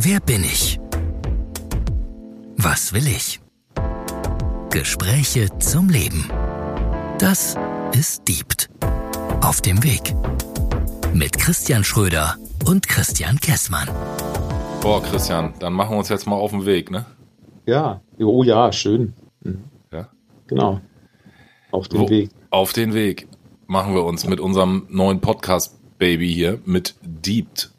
Wer bin ich? Was will ich? Gespräche zum Leben. Das ist Diebt. Auf dem Weg. Mit Christian Schröder und Christian Kessmann. Boah, Christian, dann machen wir uns jetzt mal auf den Weg, ne? Ja, oh ja, schön. Mhm. Ja. Genau. Auf den Wo- Weg. Auf den Weg machen wir uns mit unserem neuen Podcast-Baby hier, mit Deept.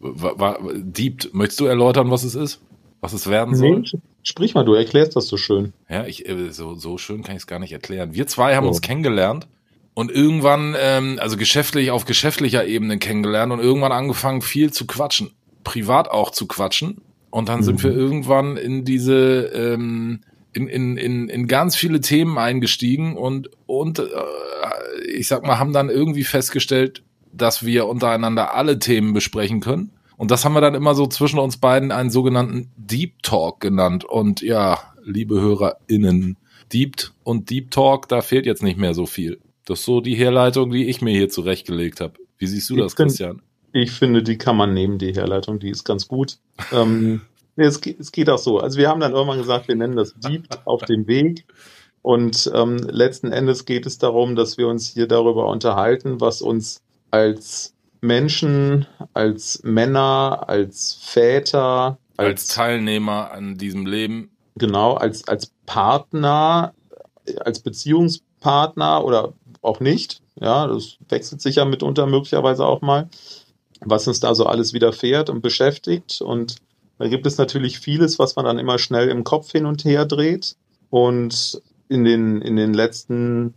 Wa- wa- Deept, möchtest du erläutern, was es ist? Was es werden soll? Nee, sprich mal, du erklärst das so schön. Ja, ich, äh, so, so schön kann ich es gar nicht erklären. Wir zwei haben So. uns kennengelernt und irgendwann, ähm, also geschäftlich, auf geschäftlicher Ebene kennengelernt und irgendwann angefangen, viel zu quatschen. Privat auch zu quatschen. Und dann sind Mhm. wir irgendwann in diese, ähm, in, in, in, in ganz viele Themen eingestiegen und, und äh, ich sag mal, haben dann irgendwie festgestellt, dass wir untereinander alle Themen besprechen können. Und das haben wir dann immer so zwischen uns beiden einen sogenannten Deep Talk genannt. Und ja, liebe HörerInnen, Deep und Deep Talk, da fehlt jetzt nicht mehr so viel. Das ist so die Herleitung, die ich mir hier zurechtgelegt habe. Wie siehst du Ich das, find- Christian? Ich finde, die kann man nehmen, die Herleitung, die ist ganz gut. ähm, nee, es, geht, es geht auch so. Also wir haben dann irgendwann gesagt, wir nennen das Deep auf dem Weg. Und ähm, letzten Endes geht es darum, dass wir uns hier darüber unterhalten, was uns als Menschen, als Männer, als Väter, Als Teilnehmer an diesem Leben. genau, als, als Partner, als Beziehungspartner oder auch nicht. Ja, das wechselt sich ja mitunter möglicherweise auch mal, was uns da so alles widerfährt und beschäftigt. Und da gibt es natürlich vieles, was man dann immer schnell im Kopf hin und her dreht. Und in den, in den letzten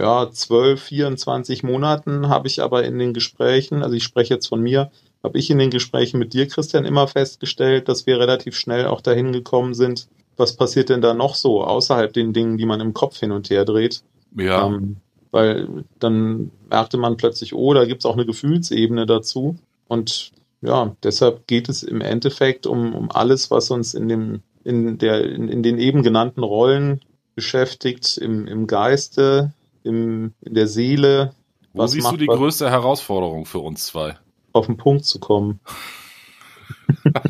ja, 12, 24 Monaten habe ich aber in den Gesprächen, also ich spreche jetzt von mir, habe ich in den Gesprächen mit dir, Christian, immer festgestellt, dass wir relativ schnell auch dahin gekommen sind, was passiert denn da noch so außerhalb den Dingen, die man im Kopf hin und her dreht. Ja, Ähm, weil dann merkte man plötzlich, oh, da gibt's auch eine Gefühlsebene dazu. Und ja, deshalb geht es im Endeffekt um, um alles, was uns in dem, in der, in, in den eben genannten Rollen beschäftigt, im, im Geiste, im, in der Seele, wo was siehst du macht die was- größte Herausforderung für uns zwei? auf den Punkt zu kommen.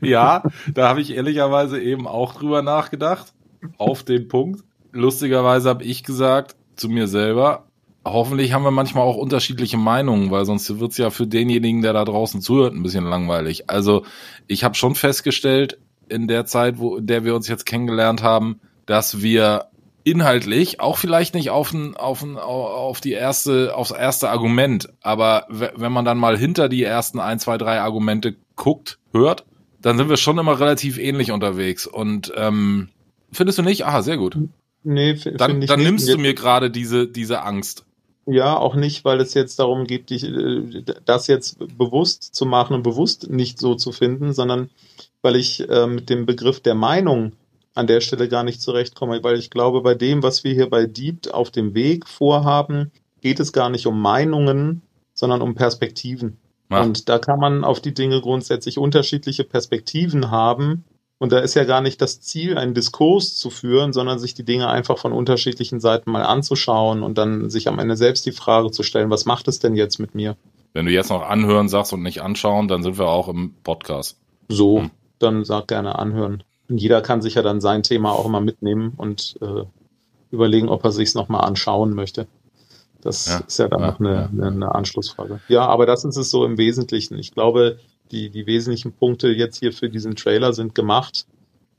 Ja, da habe ich ehrlicherweise eben auch drüber nachgedacht. Auf den Punkt. Lustigerweise habe ich gesagt zu mir selber, hoffentlich haben wir manchmal auch unterschiedliche Meinungen, weil sonst wird's ja für denjenigen, der da draußen zuhört, ein bisschen langweilig. Also ich habe schon festgestellt, in der Zeit, wo in der wir uns jetzt kennengelernt haben, dass wir inhaltlich auch vielleicht nicht auf, ein, auf, ein, auf die erste, aufs erste Argument, aber we- wenn man dann mal hinter die ersten ein, zwei, drei Argumente guckt, hört, dann sind wir schon immer relativ ähnlich unterwegs. Und ähm, findest du nicht? Aha, sehr gut. Nee, Dann, dann nicht. nimmst Und du mir gerade diese, diese Angst. Ja, auch nicht, weil es jetzt darum geht, dich, äh, das jetzt bewusst zu machen und bewusst nicht so zu finden, sondern weil ich äh, mit dem Begriff der Meinung an der Stelle gar nicht zurechtkomme, weil ich glaube, bei dem, was wir hier bei Deep auf dem Weg vorhaben, geht es gar nicht um Meinungen, sondern um Perspektiven. Ja. Und da kann man auf die Dinge grundsätzlich unterschiedliche Perspektiven haben. Und da ist ja gar nicht das Ziel, einen Diskurs zu führen, sondern sich die Dinge einfach von unterschiedlichen Seiten mal anzuschauen und dann sich am Ende selbst die Frage zu stellen, was macht es denn jetzt mit mir? Wenn du jetzt noch anhören sagst und nicht anschauen, dann sind wir auch im Podcast. So, Hm. dann sag gerne anhören. Und jeder kann sich ja dann sein Thema auch immer mitnehmen und äh, überlegen, ob er sich's noch mal anschauen möchte. Das Ja, ist ja dann ja, noch eine, ja, eine, Anschlussfrage. Ja, aber das ist es so im Wesentlichen. Ich glaube, die, die wesentlichen Punkte jetzt hier für diesen Trailer sind gemacht.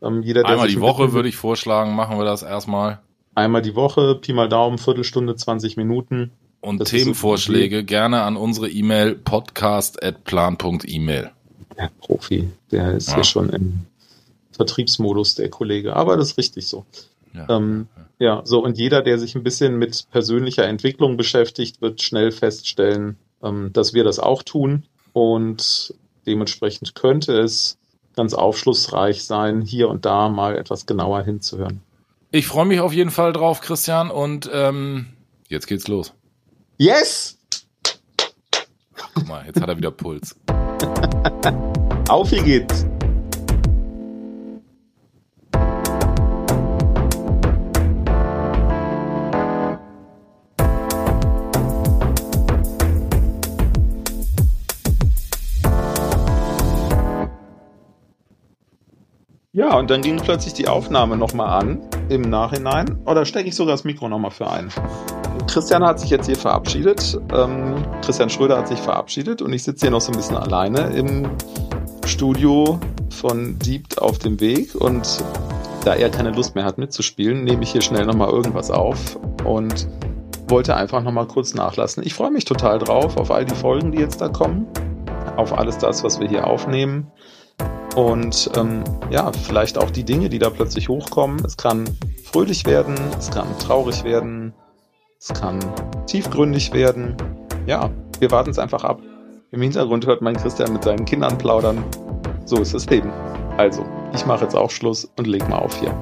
Ähm, jeder, der Einmal sich die Woche würde ich vorschlagen, machen wir das erstmal. einmal die Woche, Pi mal Daumen, Viertelstunde, 20 Minuten. Und Das Themenvorschläge gerne an unsere E-Mail podcast.plan.email. Der Profi, der ist Ja. hier schon im Vertriebsmodus, der Kollege. Aber das ist richtig so. Ja. Ähm, ja, so und jeder, der sich ein bisschen mit persönlicher Entwicklung beschäftigt, wird schnell feststellen, ähm, dass wir das auch tun und dementsprechend könnte es ganz aufschlussreich sein, hier und da mal etwas genauer hinzuhören. Ich freue mich auf jeden Fall drauf, Christian, und ähm, jetzt geht's los. Yes! Guck mal, jetzt hat er wieder Puls. Auf hier geht's! Ja, und dann ging plötzlich die Aufnahme nochmal an im Nachhinein. Oder stecke ich sogar das Mikro nochmal für ein? Christian hat sich jetzt hier verabschiedet. Ähm, Christian Schröder hat sich verabschiedet und ich sitze hier noch so ein bisschen alleine im Studio von Deep auf dem Weg. Und da er keine Lust mehr hat mitzuspielen, nehme ich hier schnell nochmal irgendwas auf und wollte einfach nochmal kurz nachlassen. Ich freue mich total drauf auf all die Folgen, die jetzt da kommen, auf alles das, was wir hier aufnehmen. Und ähm, ja, vielleicht auch die Dinge, die da plötzlich hochkommen. Es kann fröhlich werden, es kann traurig werden, es kann tiefgründig werden. Ja, wir warten es einfach ab. Im Hintergrund hört mein Christian mit seinen Kindern plaudern. So ist das Leben. Also, ich mache jetzt auch Schluss und leg mal auf hier.